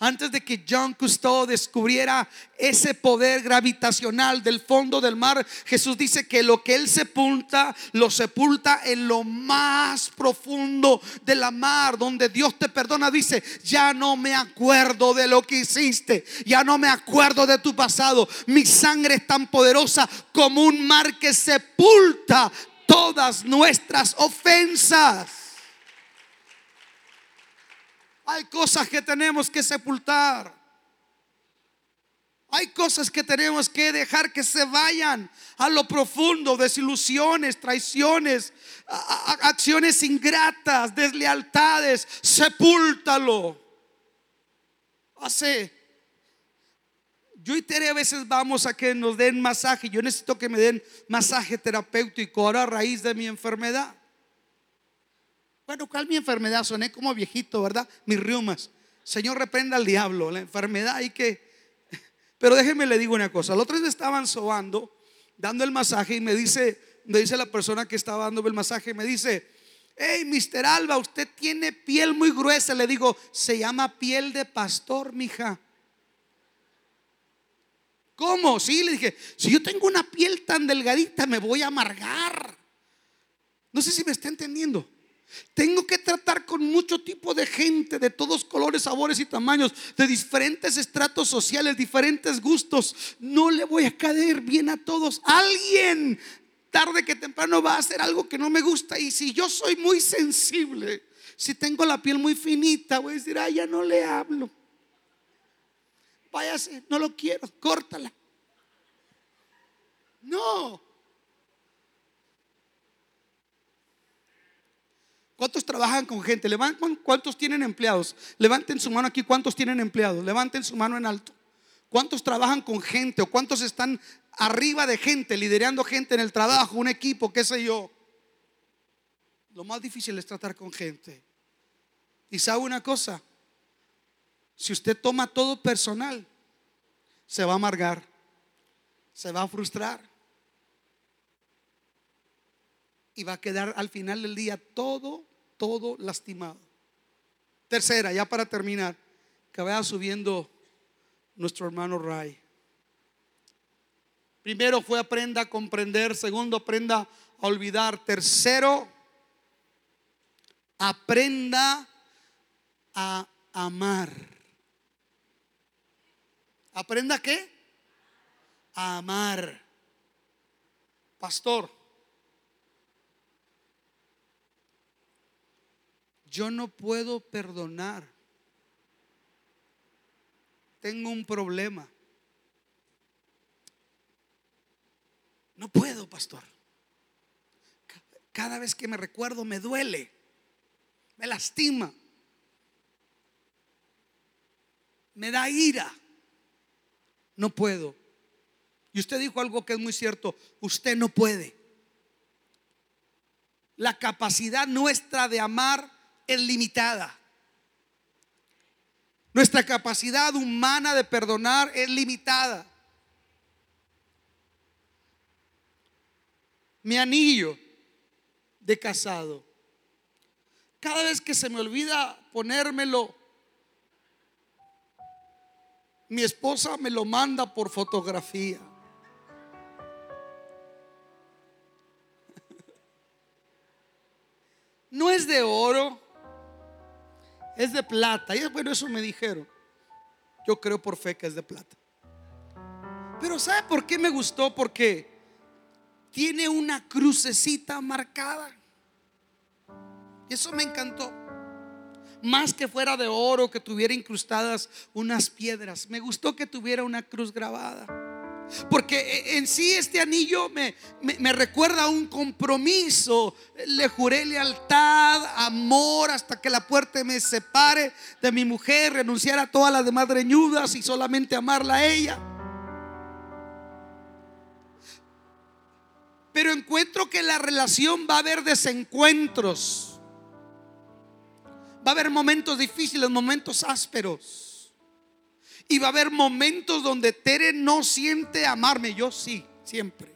Antes de que Jean Cousteau descubriera ese poder gravitacional del fondo del mar, Jesús dice que lo que él sepulta, lo sepulta en lo más profundo de la mar, donde Dios te perdona. Dice, ya no me acuerdo de lo que hiciste, ya no me acuerdo de tu pasado. Mi sangre es tan poderosa como un mar que sepulta todas nuestras ofensas. Hay cosas que tenemos que sepultar. Hay cosas que tenemos que dejar que se vayan a lo profundo, desilusiones, traiciones, acciones ingratas, deslealtades. Sepúltalo. Hace, yo y Tere a veces vamos a que nos den masaje. Yo necesito que me den masaje terapéutico ahora a raíz de mi enfermedad. Bueno, ¿cuál mi enfermedad? Soné como viejito, ¿verdad? Mis riumas. Señor, reprenda al diablo. La enfermedad hay que... Pero déjeme le digo una cosa. Los otros me estaban sobando, dando el masaje y me dice, me dice la persona que estaba dándome el masaje, me dice, hey, Mister Alba, usted tiene piel muy gruesa. Le digo, se llama piel de pastor, mija. ¿Cómo? Sí, le dije, si yo tengo una piel tan delgadita, me voy a amargar. No sé si me está entendiendo. Tengo que tratar con mucho tipo de gente de todos colores, sabores y tamaños, de diferentes estratos sociales, diferentes gustos. No le voy a caer bien a todos. Alguien tarde que temprano va a hacer algo que no me gusta. Y si yo soy muy sensible, si tengo la piel muy finita, voy a decir, ay, ya no le hablo. Váyase, no lo quiero, córtala. No, ¿Cuántos trabajan con gente? Levanten, ¿Cuántos tienen empleados? Levanten su mano aquí, ¿cuántos tienen empleados? Levanten su mano en alto. ¿Cuántos trabajan con gente o cuántos están arriba de gente, liderando gente en el trabajo, un equipo, qué sé yo? Lo más difícil es tratar con gente. Y sabe una cosa, si usted toma todo personal, se va a amargar, se va a frustrar y va a quedar al final del día todo todo lastimado. Tercera, ya para terminar, que vaya subiendo nuestro hermano Ray. Primero fue aprenda a comprender, segundo aprenda a olvidar, tercero aprenda a amar. ¿Aprenda qué? A amar. Pastor, yo no puedo perdonar. Tengo un problema. No puedo, pastor. Cada vez que me recuerdo me duele, me lastima, me da ira. No puedo. Y usted dijo algo que es muy cierto, usted no puede. La capacidad nuestra de amar es limitada. Nuestra capacidad humana de perdonar es limitada. Mi anillo de casado. Cada vez que se me olvida ponérmelo, mi esposa me lo manda por fotografía. No es de oro, es de plata. Y bueno, eso me dijeron. Yo creo por fe que es de plata. Pero ¿sabe por qué me gustó? Porque tiene una crucecita marcada. Y eso me encantó. Más que fuera de oro, que tuviera incrustadas unas piedras. Me gustó que tuviera una cruz grabada. Porque en sí este anillo me, me, recuerda a un compromiso. Le juré lealtad, amor, hasta que la puerta me separe de mi mujer, renunciar a todas las demás dreñudas y solamente amarla a ella. Pero encuentro que la relación va a haber desencuentros. Va a haber momentos difíciles, momentos ásperos. Y va a haber momentos donde Tere no siente amarme. Yo sí, siempre.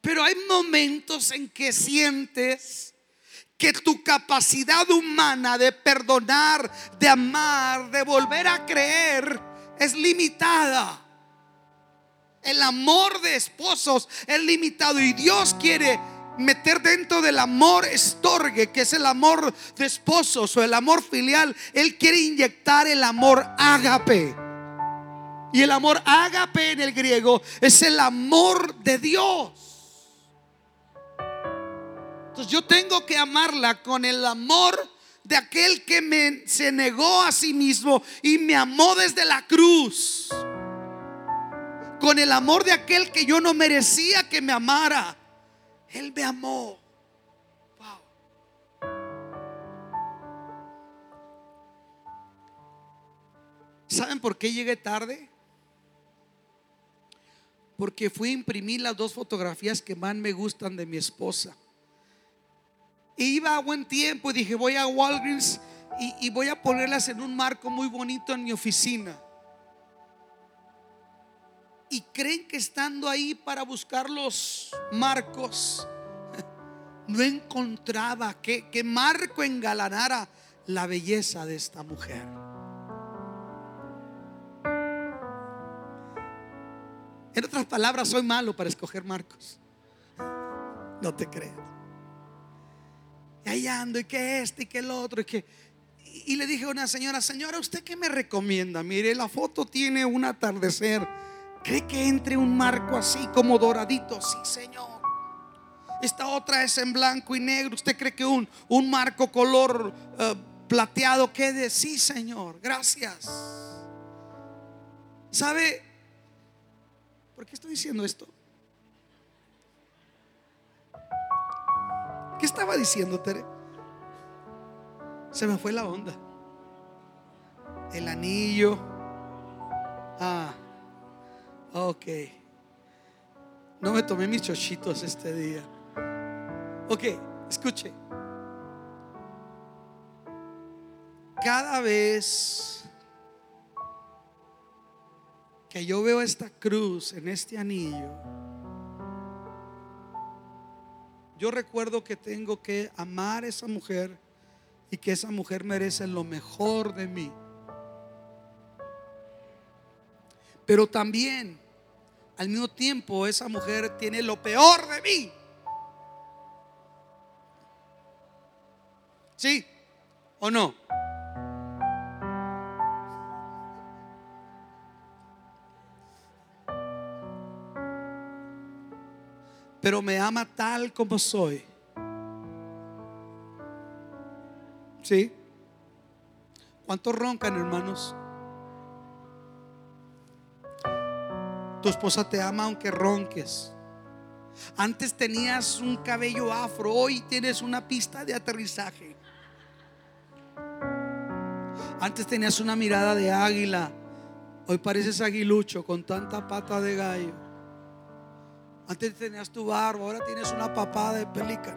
Pero hay momentos en que sientes que tu capacidad humana de perdonar, de amar, de volver a creer es limitada. El amor de esposos es limitado y Dios quiere meter dentro del amor estorgue, que es el amor de esposos o el amor filial. Él quiere inyectar el amor ágape. Y el amor ágape en el griego es el amor de Dios. Entonces yo tengo que amarla con el amor de aquel que me se negó a sí mismo y me amó desde la cruz. Con el amor de aquel que yo no merecía que me amara. Él me amó. ¿Saben por qué llegué tarde? Porque fui a imprimir las dos fotografías que más me gustan de mi esposa. Y iba a buen tiempo y dije, voy a Walgreens y, y voy a ponerlas en un marco muy bonito en mi oficina y creen que estando ahí para buscar los marcos, no encontraba que, marco engalanara la belleza de esta mujer. En otras palabras, soy malo para escoger marcos. No te creas. Y ahí ando, y que este, y que el otro, y que. Y le dije a una señora, señora, ¿usted qué me recomienda? Mire, la foto tiene un atardecer ¿Cree que entre un marco así como doradito? Sí, Señor. Esta otra es en blanco y negro. ¿Usted cree que un, un marco color uh, plateado quede? Sí, Señor. Gracias. ¿Sabe por qué estoy diciendo esto? ¿Qué estaba diciendo, Tere? Se me fue la onda. El anillo. Ah. Ok. No me tomé mis chochitos este día. Ok, escuche. Cada vez que yo veo esta cruz en este anillo, yo recuerdo que tengo que amar a esa mujer y que esa mujer merece lo mejor de mí. Pero también al mismo tiempo esa mujer tiene lo peor de mí. ¿Sí o no? Pero me ama tal como soy. ¿Sí? ¿Cuántos roncan, hermanos? Tu esposa te ama aunque ronques. Antes tenías un cabello afro, hoy tienes una pista de aterrizaje. Antes tenías una mirada de águila, hoy pareces aguilucho con tanta pata de gallo. Antes tenías tu barba, ahora tienes una papada de pelica.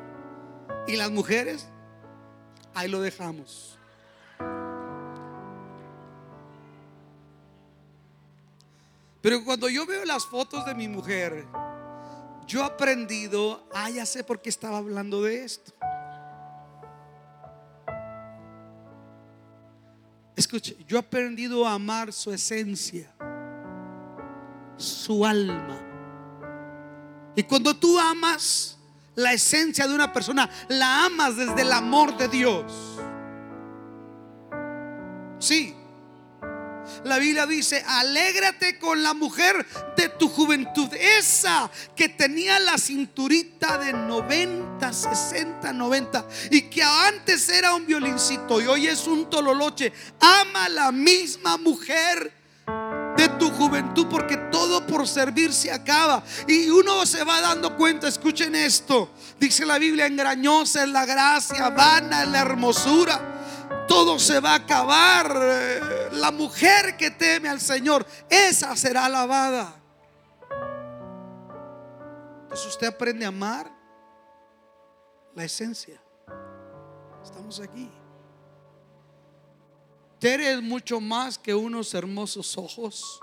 Y las mujeres, ahí lo dejamos. Pero cuando yo veo las fotos de mi mujer, yo he aprendido, ah, ya sé por qué estaba hablando de esto. Escuche, yo he aprendido a amar su esencia, su alma. Y cuando tú amas la esencia de una persona, la amas desde el amor de Dios. Sí, la Biblia dice, alégrate con la mujer de tu juventud, esa que tenía la cinturita de 90, 60, 90 y que antes era un violincito y hoy es un tololoche. Ama a la misma mujer de tu juventud porque todo por servir se acaba y uno se va dando cuenta, escuchen esto, dice la Biblia, engañosa es la gracia, vana es la hermosura todo se va a acabar. La mujer que teme al Señor, esa será alabada. Entonces usted aprende a amar la esencia. Estamos aquí. Tere es mucho más que unos hermosos ojos.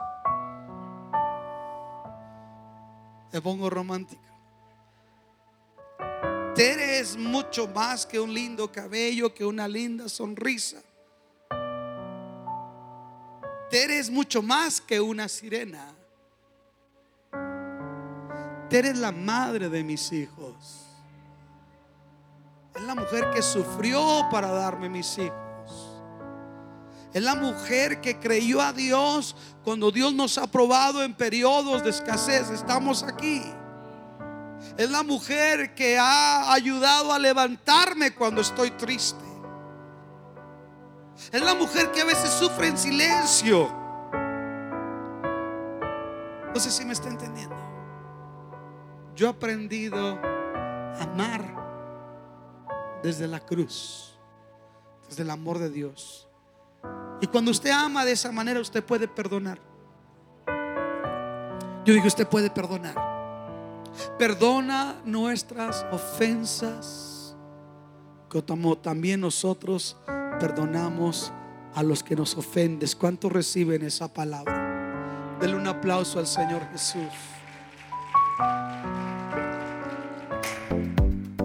Me pongo romántica. Tere es mucho más que un lindo cabello, que una linda sonrisa. Tere es mucho más que una sirena. Tere es la madre de mis hijos. Es la mujer que sufrió para darme mis hijos. Es la mujer que creyó a Dios cuando Dios nos ha probado en periodos de escasez. Estamos aquí. Es la mujer que ha ayudado a levantarme cuando estoy triste. Es la mujer que a veces sufre en silencio. No sé si me está entendiendo. Yo he aprendido a amar desde la cruz, desde el amor de Dios. Y cuando usted ama de esa manera, usted puede perdonar. Yo digo, usted puede perdonar. Perdona nuestras ofensas, como también nosotros perdonamos a los que nos ofenden. ¿Cuántos reciben esa palabra? Denle un aplauso al Señor Jesús.